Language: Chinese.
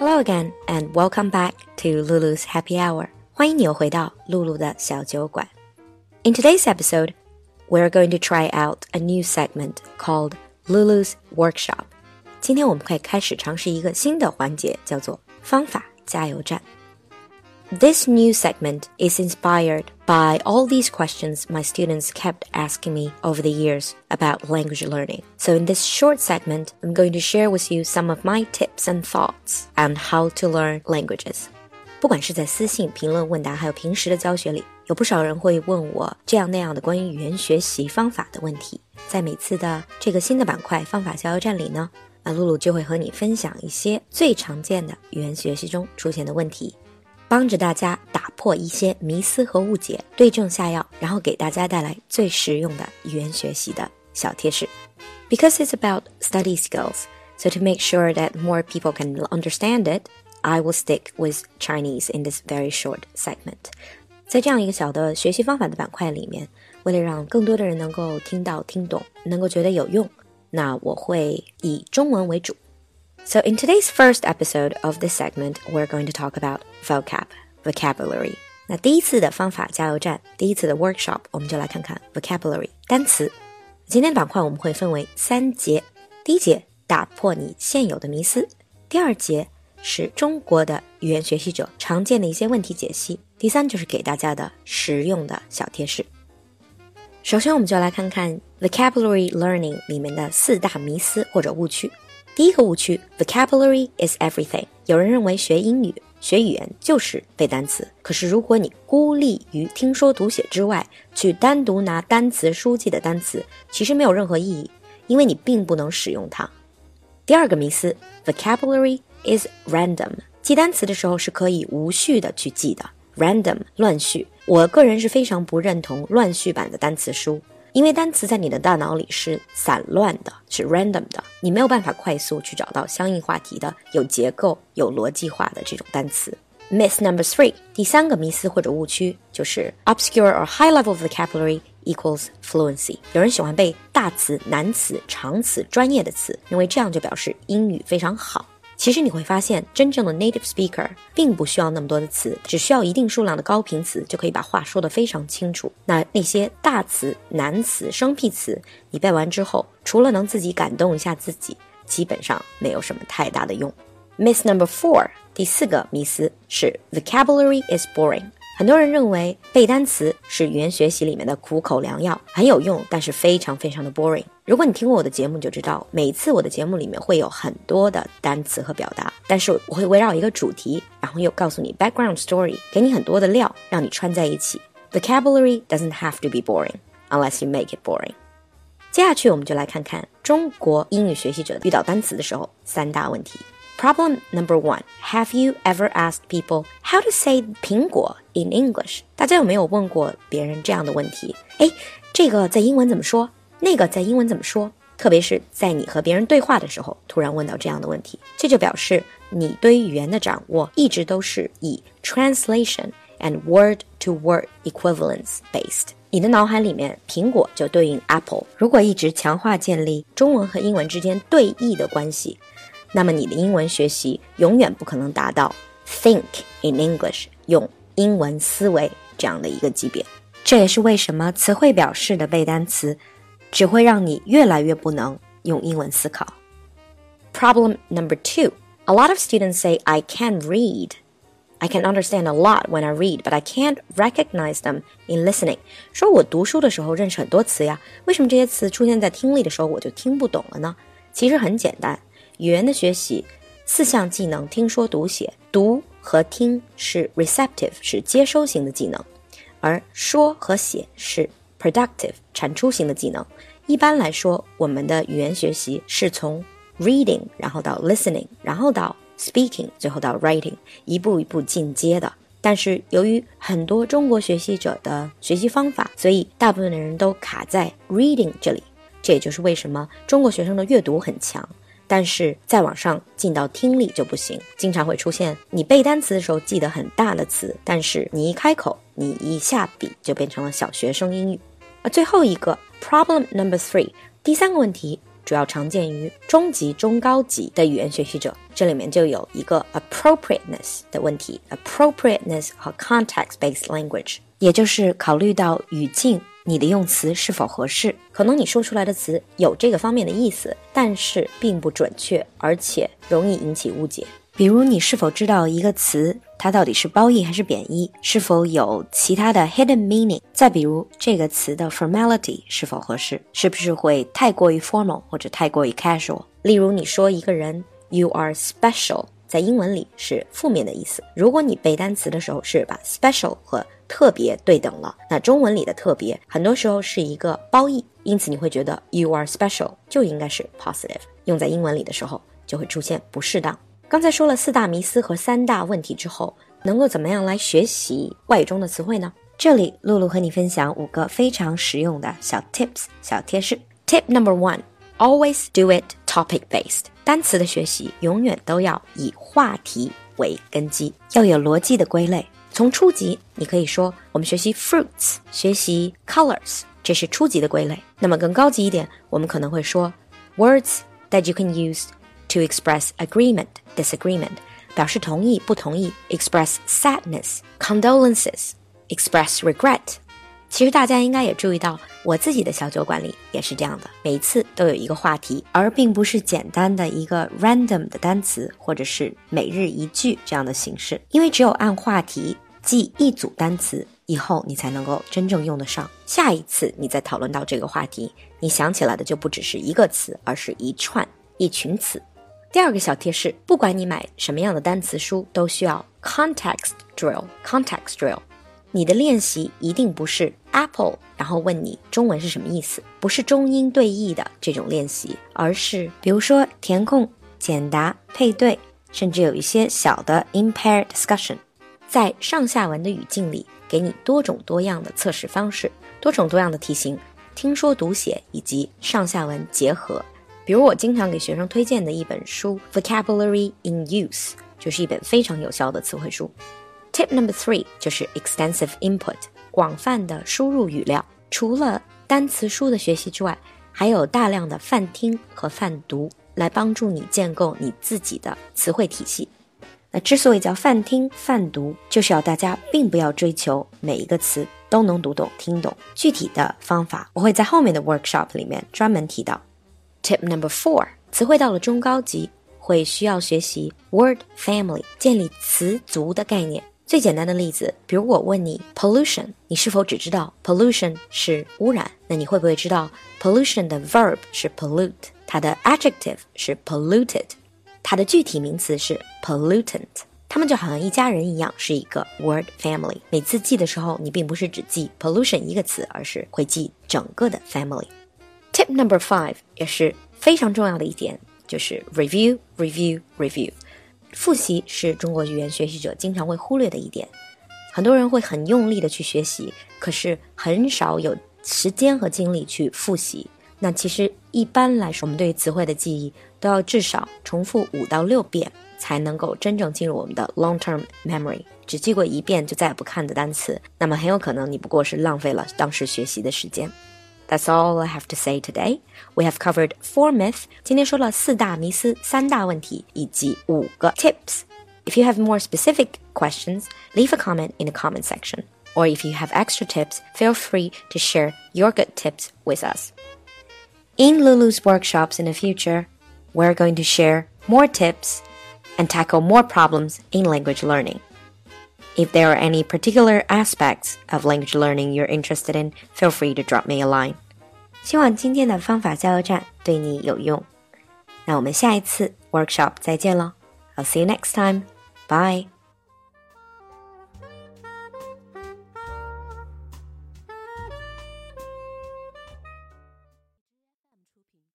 Hello again and welcome back to Lulu's Happy Hour. 欢迎你又回到露露的小酒馆。In today's episode, we're going to try out a new segment called Lulu's Workshop. 今天我们会开始尝试一个新的环节，叫做方法加油站。 This new segment is inspired by all these questions my students kept asking me over the years about language learning. So, in this short segment, I'm going to share with you some of my tips and thoughts on how to learn languages. 不管是在私信、评论、问答，还有平时的教学里，有不少人会问我这样那样的关于语言学习方法的问题。在每次的这个新的板块“方法加油站”里呢，那露露就会和你分享一些最常见的语言学习中出现的问题。 帮着大家打破一些迷思和误解，对症下药，然后给大家带来最实用的语言学习的小贴士。Because it's about study skills, so to make sure that more people can understand it, I will stick with Chinese in this very short segment. 在这样一个小的学习方法的板块里面，为了让更多的人能够听到、听懂，能够觉得有用，那我会以中文为主。so, in today's first episode of this segment, we're going to talk about vocab, vocabulary. 那第一次的方法加油站，第一次的 workshop，我们就来看看 vocabulary 单词。今天板块我们会分为三节，第一节打破你现有的迷思，第二节是中国的语言学习者常见的一些问题解析，第三就是给大家的实用的小贴士。首先，我们就来看看 vocabulary learning 里面的四大迷思或者误区。第一个误区，vocabulary is everything。有人认为学英语、学语言就是背单词，可是如果你孤立于听说读写之外，去单独拿单词书记的单词，其实没有任何意义，因为你并不能使用它。第二个迷思，vocabulary is random。记单词的时候是可以无序的去记的，random 乱序。我个人是非常不认同乱序版的单词书。因为单词在你的大脑里是散乱的，是 random 的，你没有办法快速去找到相应话题的、有结构、有逻辑化的这种单词。Myth number three，第三个迷思或者误区就是 obscure or high level vocabulary equals fluency。有人喜欢背大词、难词、长词、专业的词，认为这样就表示英语非常好。其实你会发现，真正的 native speaker 并不需要那么多的词，只需要一定数量的高频词就可以把话说得非常清楚。那那些大词、难词、生僻词，你背完之后，除了能自己感动一下自己，基本上没有什么太大的用。Miss number four，第四个迷思是 vocabulary is boring。很多人认为背单词是语言学习里面的苦口良药，很有用，但是非常非常的 boring。如果你听过我的节目，就知道每次我的节目里面会有很多的单词和表达，但是我会围绕一个主题，然后又告诉你 background story，给你很多的料，让你串在一起。Vocabulary doesn't have to be boring unless you make it boring。接下去我们就来看看中国英语学习者遇到单词的时候三大问题。Problem number one: Have you ever asked people how to say 苹果 in English？大家有没有问过别人这样的问题？哎，这个在英文怎么说？那个在英文怎么说？特别是在你和别人对话的时候，突然问到这样的问题，这就表示你对语言的掌握一直都是以 translation and word-to-word equivalence based。你的脑海里面，苹果就对应 apple。如果一直强化建立中文和英文之间对译的关系。那么你的英文学习永远不可能达到 think in English 用英文思维这样的一个级别。这也是为什么词汇表示的背单词只会让你越来越不能用英文思考。Problem number two. A lot of students say I can read. I can understand a lot when I read, but I can't recognize them in listening. 说我读书的时候认识很多词呀，为什么这些词出现在听力的时候我就听不懂了呢？其实很简单。语言的学习，四项技能：听说读写。读和听是 receptive，是接收型的技能，而说和写是 productive，产出型的技能。一般来说，我们的语言学习是从 reading，然后到 listening，然后到 speaking，最后到 writing，一步一步进阶的。但是由于很多中国学习者的学习方法，所以大部分的人都卡在 reading 这里。这也就是为什么中国学生的阅读很强。但是再往上进到听力就不行，经常会出现你背单词的时候记得很大的词，但是你一开口，你一下笔就变成了小学生英语。啊最后一个 problem number three，第三个问题主要常见于中级、中高级的语言学习者。这里面就有一个 appropriateness 的问题，appropriateness 和 context-based language，也就是考虑到语境，你的用词是否合适。可能你说出来的词有这个方面的意思，但是并不准确，而且容易引起误解。比如，你是否知道一个词它到底是褒义还是贬义？是否有其他的 hidden meaning？再比如，这个词的 formality 是否合适？是不是会太过于 formal 或者太过于 casual？例如，你说一个人 you are special，在英文里是负面的意思。如果你背单词的时候是把 special 和特别对等了，那中文里的特别很多时候是一个褒义，因此你会觉得 you are special 就应该是 positive，用在英文里的时候就会出现不适当。刚才说了四大迷思和三大问题之后，能够怎么样来学习外语中的词汇呢？这里露露和你分享五个非常实用的小 tips 小贴士。Tip number one: always do it topic based。单词的学习永远都要以话题为根基，要有逻辑的归类。从初级，你可以说我们学习 fruits，学习 colors，这是初级的归类。那么更高级一点，我们可能会说 words that you can use to express agreement。disagreement 表示同意不同意，express sadness condolences express regret。其实大家应该也注意到，我自己的小酒馆里也是这样的，每次都有一个话题，而并不是简单的一个 random 的单词或者是每日一句这样的形式。因为只有按话题记一组单词，以后你才能够真正用得上。下一次你再讨论到这个话题，你想起来的就不只是一个词，而是一串一群词。第二个小贴士：不管你买什么样的单词书，都需要 context drill。context drill，你的练习一定不是 apple，然后问你中文是什么意思，不是中英对译的这种练习，而是比如说填空、简答、配对，甚至有一些小的 impaired discussion，在上下文的语境里，给你多种多样的测试方式，多种多样的题型，听说读写以及上下文结合。比如我经常给学生推荐的一本书《Vocabulary in Use》，就是一本非常有效的词汇书。Tip number three 就是 extensive input，广泛的输入语料。除了单词书的学习之外，还有大量的泛听和泛读来帮助你建构你自己的词汇体系。那之所以叫泛听泛读，就是要大家并不要追求每一个词都能读懂听懂。具体的方法我会在后面的 workshop 里面专门提到。Tip number four，词汇到了中高级会需要学习 word family，建立词族的概念。最简单的例子，比如我问你 pollution，你是否只知道 pollution 是污染？那你会不会知道 pollution 的 verb 是 pollute，它的 adjective 是 polluted，它的具体名词是 pollutant？它们就好像一家人一样，是一个 word family。每次记的时候，你并不是只记 pollution 一个词，而是会记整个的 family。Tip number five 也是非常重要的一点，就是 review review review。复习是中国语言学习者经常会忽略的一点。很多人会很用力的去学习，可是很少有时间和精力去复习。那其实一般来说，我们对于词汇的记忆都要至少重复五到六遍，才能够真正进入我们的 long-term memory。只记过一遍就再也不看的单词，那么很有可能你不过是浪费了当时学习的时间。That's all I have to say today. We have covered four myths. 今天说了四大迷思、三大问题以及五个 tips. If you have more specific questions, leave a comment in the comment section. Or if you have extra tips, feel free to share your good tips with us. In Lulu's workshops in the future, we're going to share more tips and tackle more problems in language learning. If there are any particular aspects of language learning you're interested in, feel free to drop me a line. 希望今天的方法加油站对你有用。那我们下一次 workshop 再见了。I'll see you next time. Bye.